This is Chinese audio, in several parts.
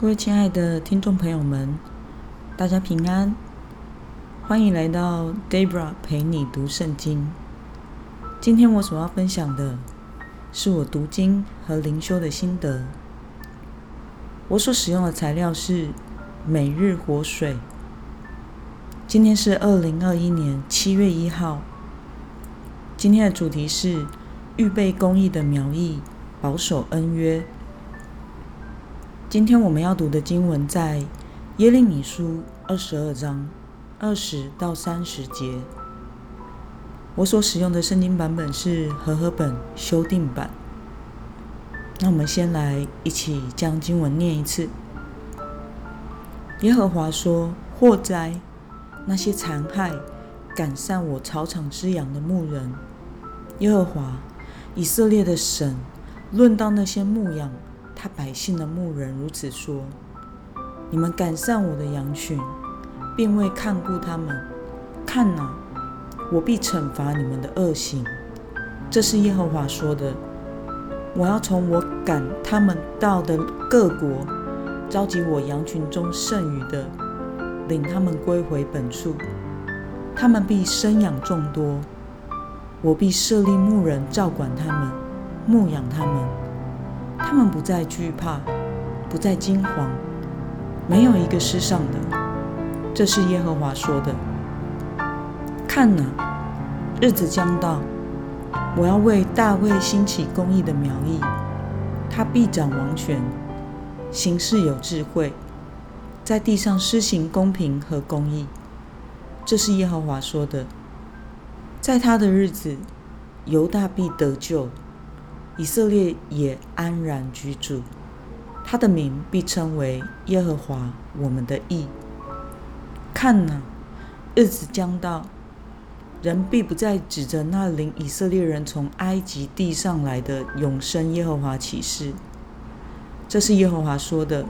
各位亲爱的听众朋友们，大家平安，欢迎来到 Debra 陪你读圣经。今天我所要分享的是我读经和灵修的心得。我所使用的材料是每日活水。今天是二零二一年七月一号。今天的主题是预备公益的苗裔，保守恩约。今天我们要读的经文在耶利米书二十二章二十到三十节。我所使用的圣经版本是和合本修订版。那我们先来一起将经文念一次。耶和华说：“祸灾，那些残害赶散我草场之羊的牧人！耶和华以色列的神论到那些牧羊。”他百姓的牧人如此说：“你们赶上我的羊群，并未看顾他们。看哪，我必惩罚你们的恶行。”这是耶和华说的。我要从我赶他们到的各国，召集我羊群中剩余的，领他们归回本处。他们必生养众多，我必设立牧人照管他们，牧养他们。他们不再惧怕，不再惊惶，没有一个失丧的。这是耶和华说的。看哪，日子将到，我要为大卫兴起公义的苗裔，他必掌王权，行事有智慧，在地上施行公平和公义。这是耶和华说的。在他的日子，犹大必得救。以色列也安然居住，他的名必称为耶和华我们的义。看哪，日子将到，人必不再指着那领以色列人从埃及地上来的永生耶和华起誓。这是耶和华说的。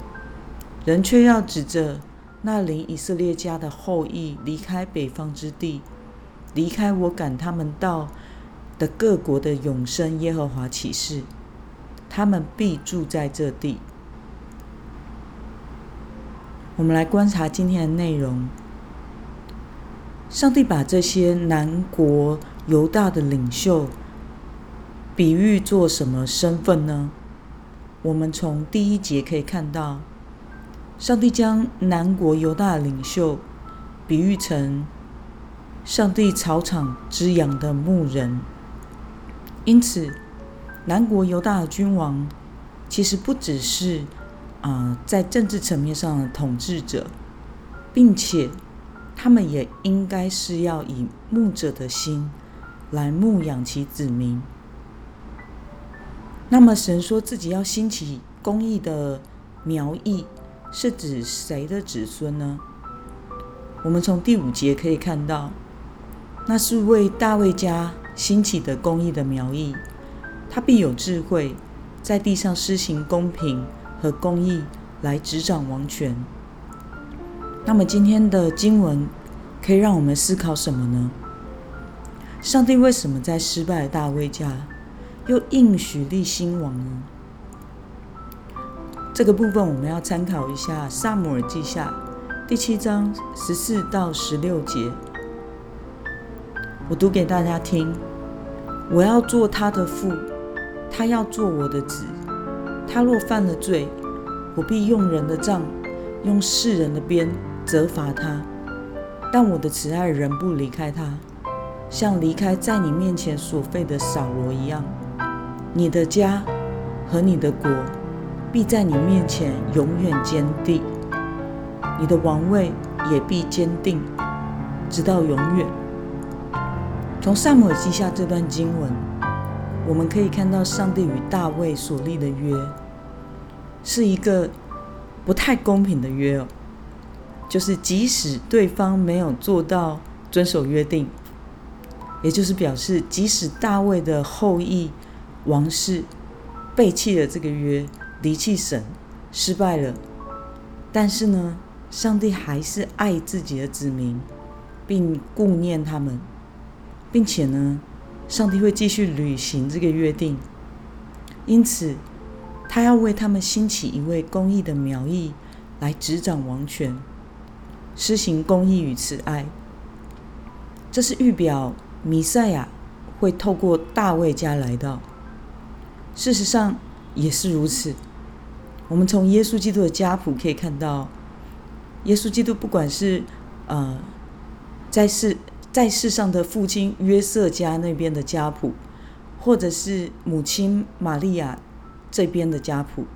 人却要指着那领以色列家的后裔离开北方之地，离开我赶他们到。的各国的永生耶和华启示，他们必住在这地。我们来观察今天的内容。上帝把这些南国犹大的领袖比喻做什么身份呢？我们从第一节可以看到，上帝将南国犹大的领袖比喻成上帝草场之羊的牧人。因此，南国犹大的君王其实不只是啊在政治层面上的统治者，并且他们也应该是要以牧者的心来牧养其子民。那么，神说自己要兴起公义的苗裔，是指谁的子孙呢？我们从第五节可以看到，那是为大卫家。兴起的公义的苗裔，他必有智慧，在地上施行公平和公义，来执掌王权。那么今天的经文可以让我们思考什么呢？上帝为什么在失败的大卫家又应许立新王呢？这个部分我们要参考一下《萨姆尔记下》第七章十四到十六节，我读给大家听。我要做他的父，他要做我的子。他若犯了罪，我必用人的杖，用世人的鞭责罚他。但我的慈爱仍不离开他，像离开在你面前所废的扫罗一样。你的家和你的国必在你面前永远坚定，你的王位也必坚定，直到永远。从萨姆尔记下这段经文，我们可以看到上帝与大卫所立的约，是一个不太公平的约哦。就是即使对方没有做到遵守约定，也就是表示即使大卫的后裔王室背弃了这个约，离弃神，失败了，但是呢，上帝还是爱自己的子民，并顾念他们。并且呢，上帝会继续履行这个约定。因此，他要为他们兴起一位公义的苗裔来执掌王权，施行公义与慈爱。这是预表弥赛亚会透过大卫家来到。事实上也是如此。我们从耶稣基督的家谱可以看到，耶稣基督不管是呃在世在世上的父亲约瑟家那边的家谱，或者是母亲玛利亚这边的家谱，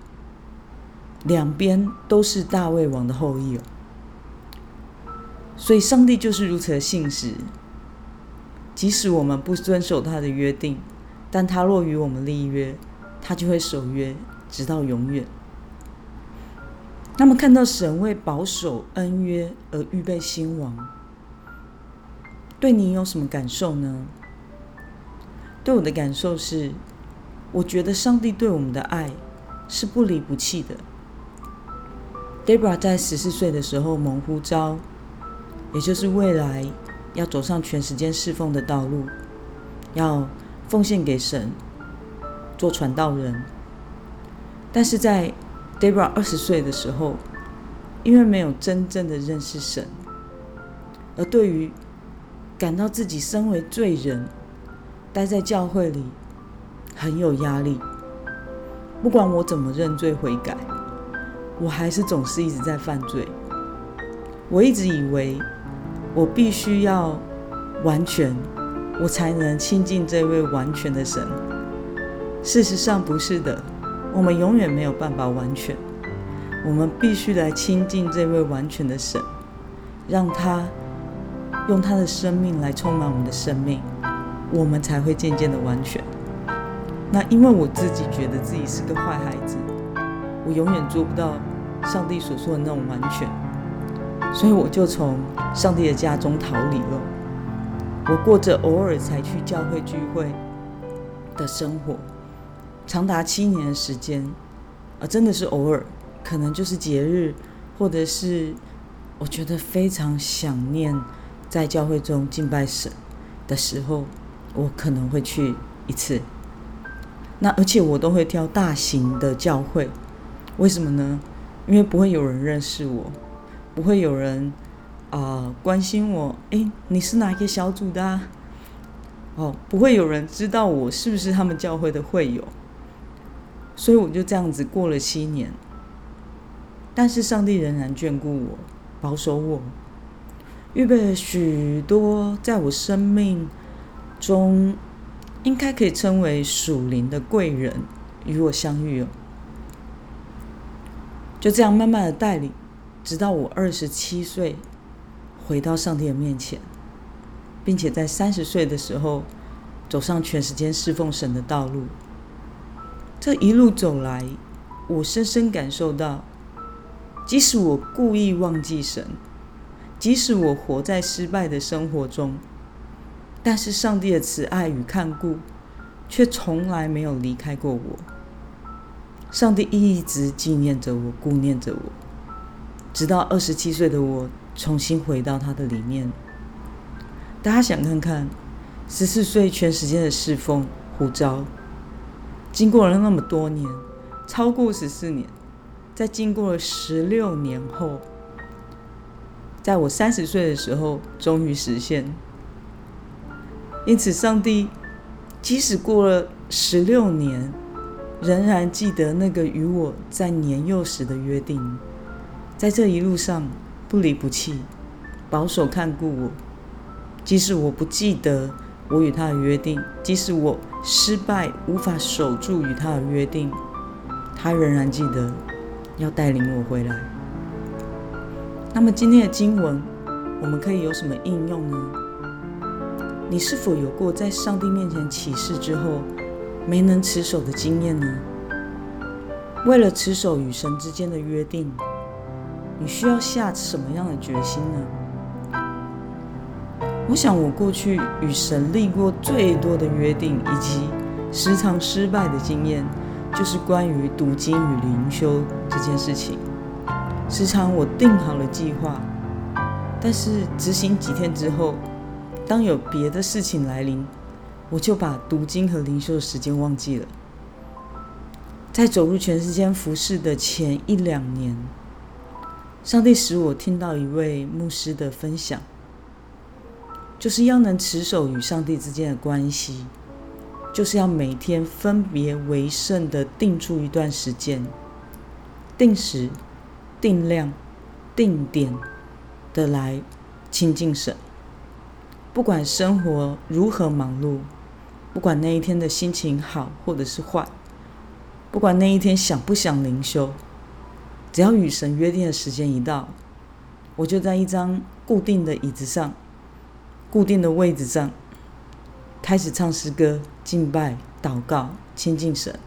两边都是大卫王的后裔哦。所以上帝就是如此的信实，即使我们不遵守他的约定，但他若与我们立约，他就会守约，直到永远。那么，看到神为保守恩约而预备兴亡，对你有什么感受呢？对我的感受是，我觉得上帝对我们的爱是不离不弃的。Debra 在十四岁的时候蒙呼召，也就是未来要走上全时间侍奉的道路，要奉献给神，做传道人。但是在 Debra 二十岁的时候，因为没有真正的认识神，而对于感到自己身为罪人，待在教会里很有压力。不管我怎么认罪悔改，我还是总是一直在犯罪。我一直以为我必须要完全，我才能亲近这位完全的神。事实上不是的。我们永远没有办法完全，我们必须来亲近这位完全的神，让他用他的生命来充满我们的生命，我们才会渐渐的完全。那因为我自己觉得自己是个坏孩子，我永远做不到上帝所说的那种完全，所以我就从上帝的家中逃离了。我过着偶尔才去教会聚会的生活。长达七年的时间，啊，真的是偶尔，可能就是节日，或者是我觉得非常想念在教会中敬拜神的时候，我可能会去一次。那而且我都会挑大型的教会，为什么呢？因为不会有人认识我，不会有人啊关心我。诶，你是哪一个小组的？哦，不会有人知道我是不是他们教会的会友。所以我就这样子过了七年，但是上帝仍然眷顾我，保守我，预备了许多在我生命中应该可以称为属灵的贵人与我相遇哦。就这样慢慢的带领，直到我二十七岁回到上帝的面前，并且在三十岁的时候走上全时间侍奉神的道路。这一路走来，我深深感受到，即使我故意忘记神，即使我活在失败的生活中，但是上帝的慈爱与看顾，却从来没有离开过我。上帝一直纪念着我，顾念着我，直到二十七岁的我重新回到他的里面。大家想看看，十四岁全时间的侍奉呼召。经过了那么多年，超过十四年，在经过了十六年后，在我三十岁的时候，终于实现。因此，上帝即使过了十六年，仍然记得那个与我在年幼时的约定，在这一路上不离不弃，保守看顾我。即使我不记得。我与他的约定，即使我失败无法守住与他的约定，他仍然记得要带领我回来。那么今天的经文，我们可以有什么应用呢？你是否有过在上帝面前起誓之后没能持守的经验呢？为了持守与神之间的约定，你需要下什么样的决心呢？我想，我过去与神立过最多的约定，以及时常失败的经验，就是关于读经与灵修这件事情。时常我定好了计划，但是执行几天之后，当有别的事情来临，我就把读经和灵修的时间忘记了。在走入全世界服饰的前一两年，上帝使我听到一位牧师的分享，就是要能持守与上帝之间的关系，就是要每天分别为圣的定出一段时间，定时、定量、定点的来亲近神。不管生活如何忙碌，不管那一天的心情好或者是坏。不管那一天想不想灵修，只要与神约定的时间一到，我就在一张固定的椅子上、固定的位置上，开始唱诗歌、敬拜、祷告、亲近神。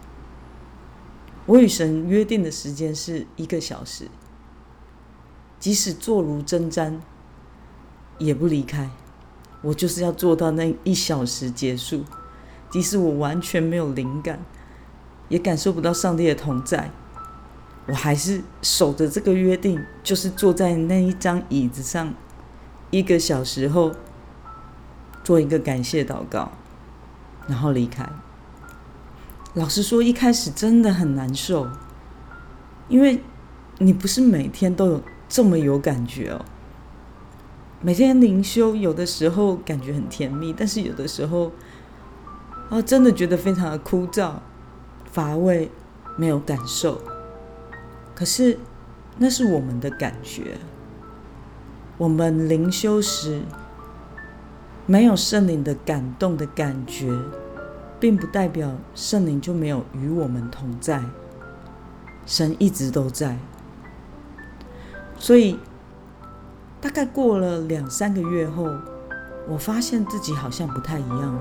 我与神约定的时间是一个小时，即使坐如针毡，也不离开。我就是要做到那一小时结束，即使我完全没有灵感。也感受不到上帝的同在，我还是守着这个约定，就是坐在那一张椅子上，一个小时后做一个感谢祷告，然后离开。老实说，一开始真的很难受，因为你不是每天都有这么有感觉哦。每天灵修，有的时候感觉很甜蜜，但是有的时候啊，真的觉得非常的枯燥。乏味，没有感受。可是，那是我们的感觉。我们灵修时没有圣灵的感动的感觉，并不代表圣灵就没有与我们同在。神一直都在。所以，大概过了两三个月后，我发现自己好像不太一样，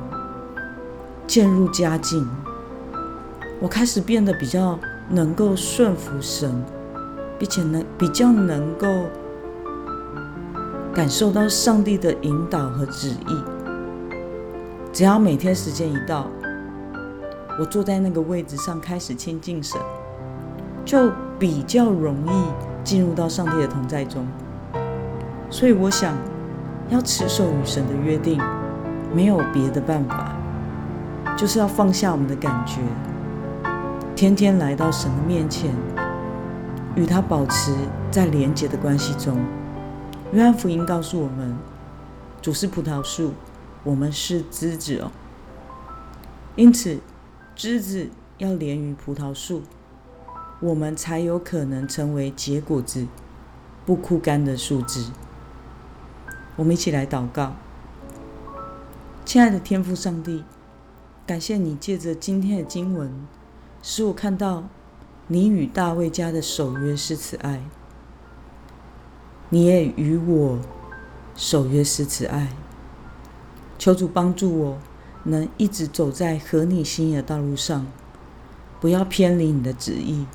渐入佳境。我开始变得比较能够顺服神，并且能比较能够感受到上帝的引导和旨意。只要每天时间一到，我坐在那个位置上开始亲近神，就比较容易进入到上帝的同在中。所以我想要持守与神的约定，没有别的办法，就是要放下我们的感觉。天天来到神的面前，与他保持在连结的关系中。约翰福音告诉我们，主是葡萄树，我们是枝子哦。因此，枝子要连于葡萄树，我们才有可能成为结果子、不枯干的树枝。我们一起来祷告，亲爱的天父上帝，感谢你借着今天的经文。使我看到你与大卫家的守约是慈爱，你也与我守约是慈爱。求主帮助我，能一直走在合你心意的道路上，不要偏离你的旨意。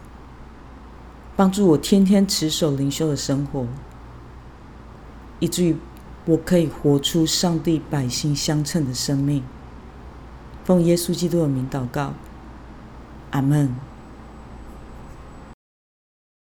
帮助我天天持守灵修的生活，以至于我可以活出上帝百姓相称的生命。奉耶稣基督的名祷告。阿门。